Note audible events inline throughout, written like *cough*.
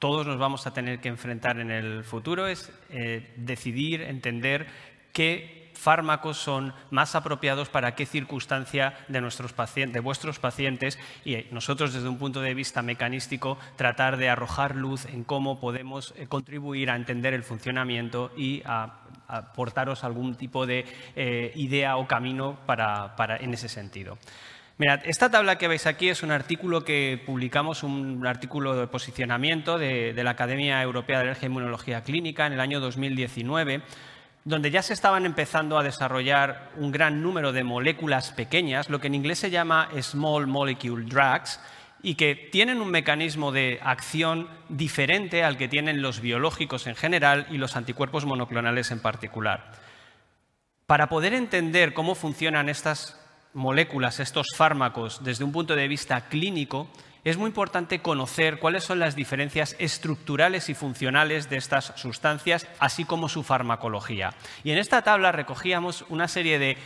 todos nos vamos a tener que enfrentar en el futuro es eh, decidir, entender qué fármacos son más apropiados para qué circunstancia de, nuestros pacientes, de vuestros pacientes y nosotros desde un punto de vista mecanístico tratar de arrojar luz en cómo podemos eh, contribuir a entender el funcionamiento y a, aportaros algún tipo de eh, idea o camino para, en ese sentido. Mirad, esta tabla que veis aquí es un artículo que publicamos, un artículo de posicionamiento de, la Academia Europea de Alergia e Inmunología Clínica en el año 2019 donde ya se estaban empezando a desarrollar un gran número de moléculas pequeñas, lo que en inglés se llama small molecule drugs, y que tienen un mecanismo de acción diferente al que tienen los biológicos en general y los anticuerpos monoclonales en particular. Para poder entender cómo funcionan estas moléculas, estos fármacos, desde un punto de vista clínico, es muy importante conocer cuáles son las diferencias estructurales y funcionales de estas sustancias, así como su farmacología. Y en esta tabla recogíamos una serie de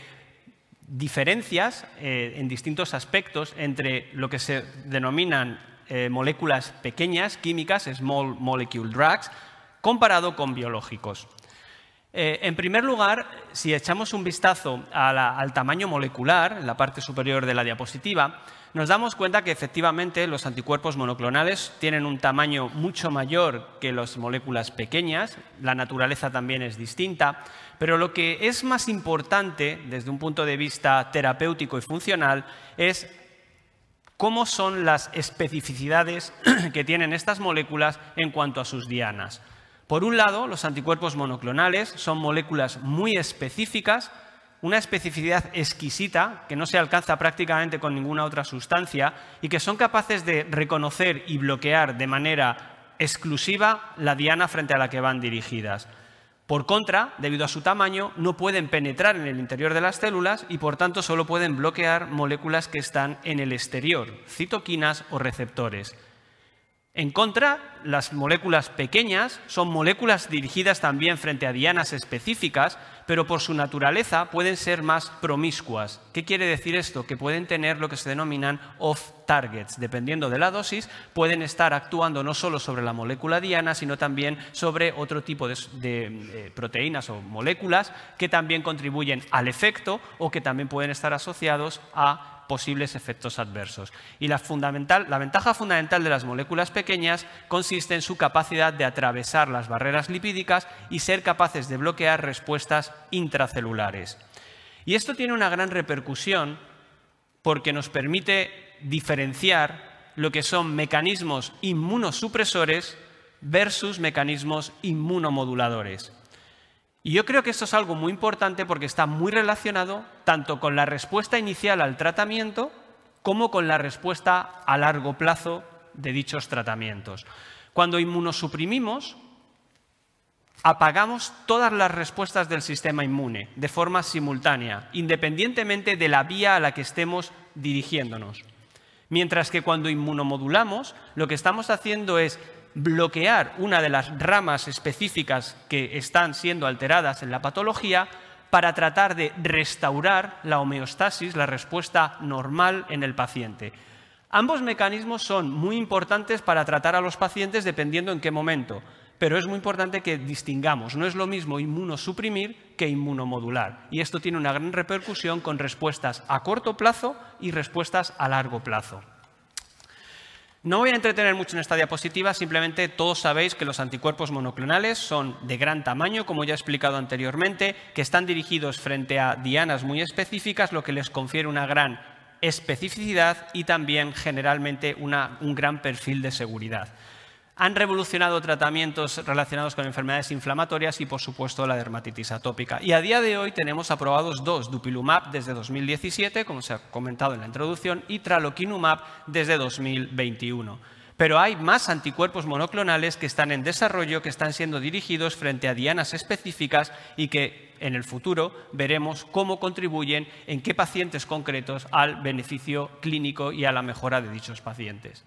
diferencias eh, en distintos aspectos entre lo que se denominan eh, moléculas pequeñas, químicas, small molecule drugs, comparado con biológicos. Eh, en primer lugar, si echamos un vistazo al tamaño molecular, en la parte superior de la diapositiva, nos damos cuenta que efectivamente los anticuerpos monoclonales tienen un tamaño mucho mayor que las moléculas pequeñas, la naturaleza también es distinta, pero lo que es más importante desde un punto de vista terapéutico y funcional es cómo son las especificidades *clears throat* que tienen estas moléculas en cuanto a sus dianas. Por un lado, los anticuerpos monoclonales son moléculas muy específicas, una especificidad exquisita que no se alcanza prácticamente con ninguna otra sustancia y que son capaces de reconocer y bloquear de manera exclusiva la diana frente a la que van dirigidas. Por contra, debido a su tamaño, no pueden penetrar en el interior de las células y por tanto solo pueden bloquear moléculas que están en el exterior, citoquinas o receptores. En contra, las moléculas pequeñas son moléculas dirigidas también frente a dianas específicas, pero por su naturaleza pueden ser más promiscuas. ¿Qué quiere decir esto? Que pueden tener lo que se denominan off-targets. Dependiendo de la dosis, pueden estar actuando no solo sobre la molécula diana, sino también sobre otro tipo de, eh, proteínas o moléculas que también contribuyen al efecto o que también pueden estar asociados a posibles efectos adversos. Y la, la ventaja fundamental de las moléculas pequeñas consiste en su capacidad de atravesar las barreras lipídicas y ser capaces de bloquear respuestas intracelulares. Y esto tiene una gran repercusión porque nos permite diferenciar lo que son mecanismos inmunosupresores versus mecanismos inmunomoduladores. Y yo creo que esto es algo muy importante porque está muy relacionado tanto con la respuesta inicial al tratamiento como con la respuesta a largo plazo de dichos tratamientos. Cuando inmunosuprimimos, apagamos todas las respuestas del sistema inmune de forma simultánea, independientemente de la vía a la que estemos dirigiéndonos. Mientras que cuando inmunomodulamos, lo que estamos haciendo es bloquear una de las ramas específicas que están siendo alteradas en la patología para tratar de restaurar la homeostasis, la respuesta normal en el paciente. Ambos mecanismos son muy importantes para tratar a los pacientes dependiendo en qué momento, pero es muy importante que distingamos. No es lo mismo inmunosuprimir que inmunomodular. Y esto tiene una gran repercusión con respuestas a corto plazo y respuestas a largo plazo. No voy a entretener mucho en esta diapositiva, simplemente todos sabéis que los anticuerpos monoclonales son de gran tamaño, como ya he explicado anteriormente, que están dirigidos frente a dianas muy específicas, lo que les confiere una gran especificidad y también generalmente un gran perfil de seguridad. Han revolucionado tratamientos relacionados con enfermedades inflamatorias y, por supuesto, la dermatitis atópica. Y a día de hoy tenemos aprobados dos, Dupilumab desde 2017, como se ha comentado en la introducción, y Tralokinumab desde 2021. Pero hay más anticuerpos monoclonales que están en desarrollo, que están siendo dirigidos frente a dianas específicas y que en el futuro veremos cómo contribuyen en qué pacientes concretos al beneficio clínico y a la mejora de dichos pacientes.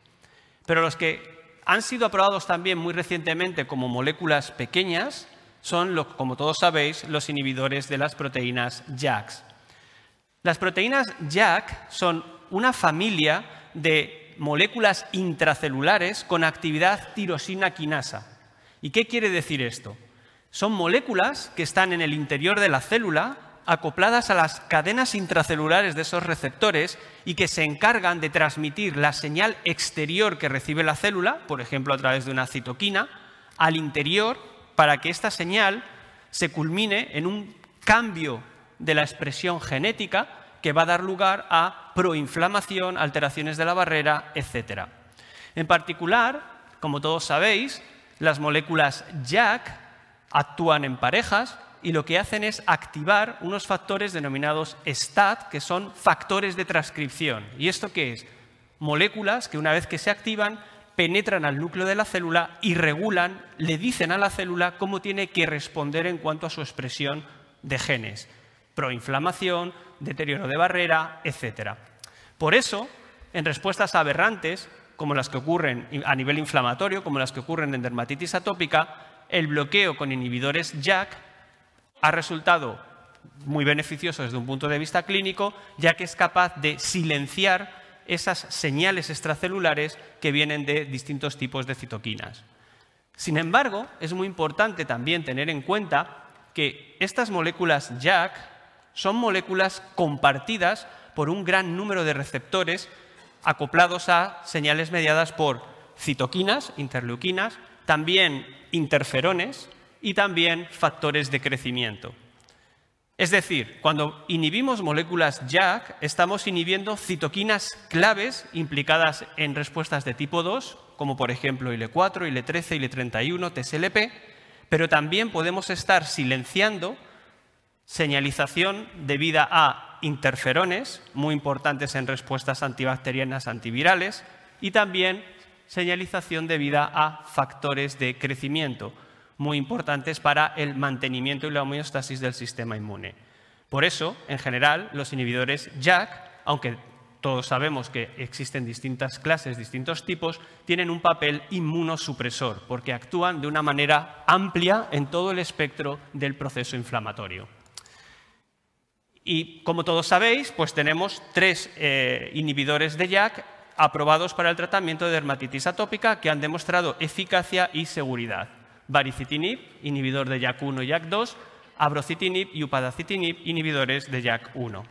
Pero los que han sido aprobados también muy recientemente como moléculas pequeñas, son, como todos sabéis, los inhibidores de las proteínas JAK. Las proteínas JAK son una familia de moléculas intracelulares con actividad tirosina quinasa. ¿Y qué quiere decir esto? Son moléculas que están en el interior de la célula acopladas a las cadenas intracelulares de esos receptores y que se encargan de transmitir la señal exterior que recibe la célula, por ejemplo a través de una citoquina, al interior para que esta señal se culmine en un cambio de la expresión genética que va a dar lugar a proinflamación, alteraciones de la barrera, etc. En particular, como todos sabéis, las moléculas JAK actúan en parejas y lo que hacen es activar unos factores denominados STAT, que son factores de transcripción. ¿Y esto qué es? Moléculas que una vez que se activan penetran al núcleo de la célula y regulan, le dicen a la célula cómo tiene que responder en cuanto a su expresión de genes. Proinflamación, deterioro de barrera, etc. Por eso, en respuestas aberrantes, como las que ocurren a nivel inflamatorio, como las que ocurren en dermatitis atópica, el bloqueo con inhibidores JAK ha resultado muy beneficioso desde un punto de vista clínico, ya que es capaz de silenciar esas señales extracelulares que vienen de distintos tipos de citoquinas. Sin embargo, es muy importante también tener en cuenta que estas moléculas JAK son moléculas compartidas por un gran número de receptores acoplados a señales mediadas por citoquinas, interleuquinas, también interferones y también factores de crecimiento. Es decir, cuando inhibimos moléculas JAK, estamos inhibiendo citoquinas claves implicadas en respuestas de tipo 2, como por ejemplo IL4, IL13, IL31, TSLP, pero también podemos estar silenciando señalización debida a interferones, muy importantes en respuestas antibacterianas antivirales, y también señalización debida a factores de crecimiento, muy importantes para el mantenimiento y la homeostasis del sistema inmune. Por eso, en general, los inhibidores JAK, aunque todos sabemos que existen distintas clases, distintos tipos, tienen un papel inmunosupresor, porque actúan de una manera amplia en todo el espectro del proceso inflamatorio. Y como todos sabéis, pues tenemos tres eh, inhibidores de JAK aprobados para el tratamiento de dermatitis atópica que han demostrado eficacia y seguridad baricitinib, inhibidor de JAK1 y JAK2, abrocitinib y upadacitinib, inhibidores de JAK1.